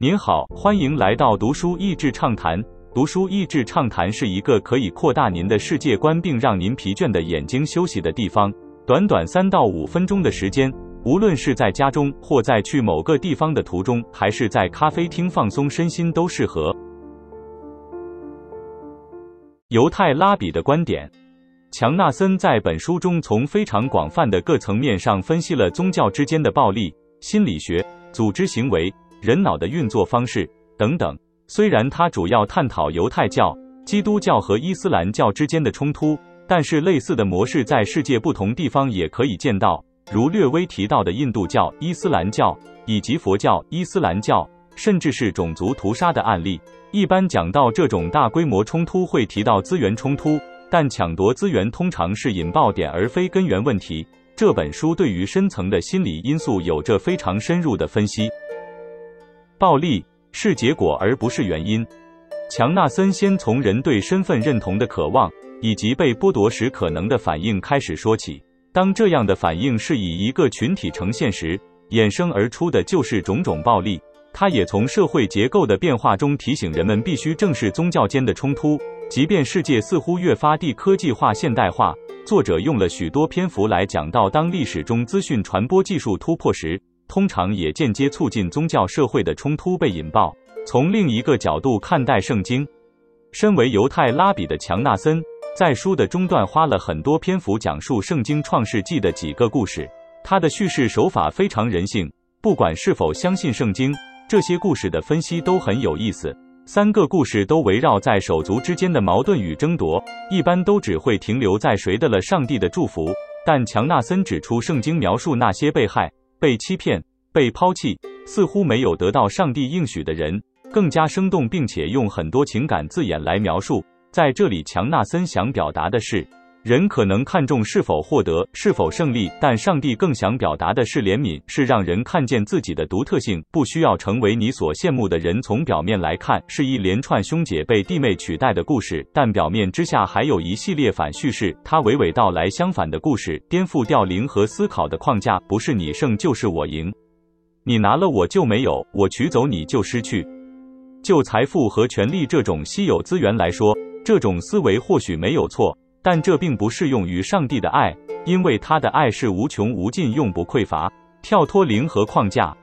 您好，欢迎来到读书益智畅谈。读书益智畅谈是一个可以扩大您的世界观，并让您疲倦的眼睛休息的地方。短短三到五分钟的时间，无论是在家中，或在去某个地方的途中，还是在咖啡厅放松身心，都适合。犹太拉比的观点。强纳森在本书中从非常广泛的各层面上分析了宗教之间的暴力、心理学、组织行为、人脑的运作方式等等。虽然他主要探讨犹太教、基督教和伊斯兰教之间的冲突，但是类似的模式在世界不同地方也可以见到，如略微提到的印度教、伊斯兰教以及佛教、伊斯兰教，甚至是种族屠杀的案例。一般讲到这种大规模冲突，会提到资源冲突。但抢夺资源通常是引爆点，而非根源问题。这本书对于深层的心理因素有着非常深入的分析。暴力是结果而不是原因。强纳森先从人对身份认同的渴望以及被剥夺时可能的反应开始说起。当这样的反应是以一个群体呈现时，衍生而出的就是种种暴力。他也从社会结构的变化中提醒人们必须正视宗教间的冲突。即便世界似乎越发地科技化、现代化，作者用了许多篇幅来讲到，当历史中资讯传播技术突破时，通常也间接促进宗教社会的冲突被引爆。从另一个角度看待圣经，身为犹太拉比的强纳森，在书的中段花了很多篇幅讲述圣经创世纪的几个故事。他的叙事手法非常人性，不管是否相信圣经，这些故事的分析都很有意思。三个故事都围绕在手足之间的矛盾与争夺，一般都只会停留在谁得了上帝的祝福。但强纳森指出，圣经描述那些被害、被欺骗、被抛弃，似乎没有得到上帝应许的人，更加生动，并且用很多情感字眼来描述。在这里，强纳森想表达的是。人可能看重是否获得、是否胜利，但上帝更想表达的是怜悯，是让人看见自己的独特性，不需要成为你所羡慕的人。从表面来看，是一连串兄姐被弟妹取代的故事，但表面之下还有一系列反叙事。他娓娓道来相反的故事，颠覆掉灵和思考的框架，不是你胜就是我赢，你拿了我就没有，我取走你就失去。就财富和权力这种稀有资源来说，这种思维或许没有错。但这并不适用于上帝的爱，因为他的爱是无穷无尽、永不匮乏。跳脱零和框架，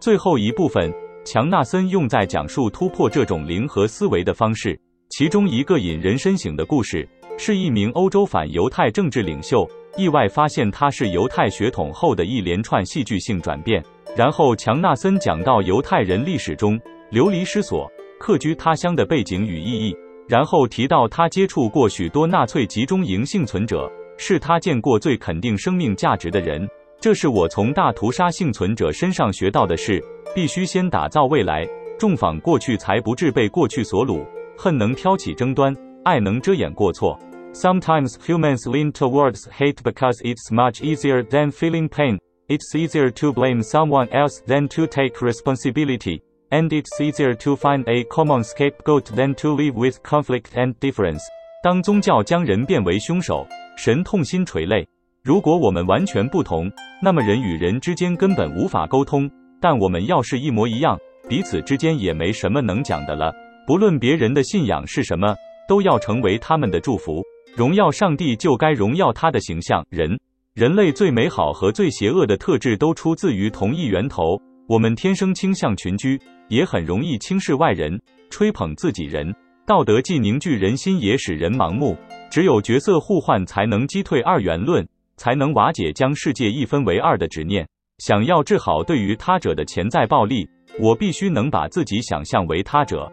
最后一部分，强纳森用在讲述突破这种零和思维的方式。其中一个引人深省的故事，是一名欧洲反犹太政治领袖意外发现他是犹太血统后的一连串戏剧性转变。然后，强纳森讲到犹太人历史中流离失所、客居他乡的背景与意义。然后提到他接触过许多纳粹集中营幸存者，是他见过最肯定生命价值的人。这是我从大屠杀幸存者身上学到的事：必须先打造未来，重访过去，才不致被过去所掳。恨能挑起争端，爱能遮掩过错。Sometimes humans lean towards hate because it's much easier than feeling pain. It's easier to blame someone else than to take responsibility. And it's easier to find a common scapegoat than to live with conflict and difference。当宗教将人变为凶手，神痛心垂泪。如果我们完全不同，那么人与人之间根本无法沟通。但我们要是一模一样，彼此之间也没什么能讲的了。不论别人的信仰是什么，都要成为他们的祝福。荣耀上帝就该荣耀他的形象。人，人类最美好和最邪恶的特质都出自于同一源头。我们天生倾向群居。也很容易轻视外人，吹捧自己人。道德既凝聚人心，也使人盲目。只有角色互换，才能击退二元论，才能瓦解将世界一分为二的执念。想要治好对于他者的潜在暴力，我必须能把自己想象为他者。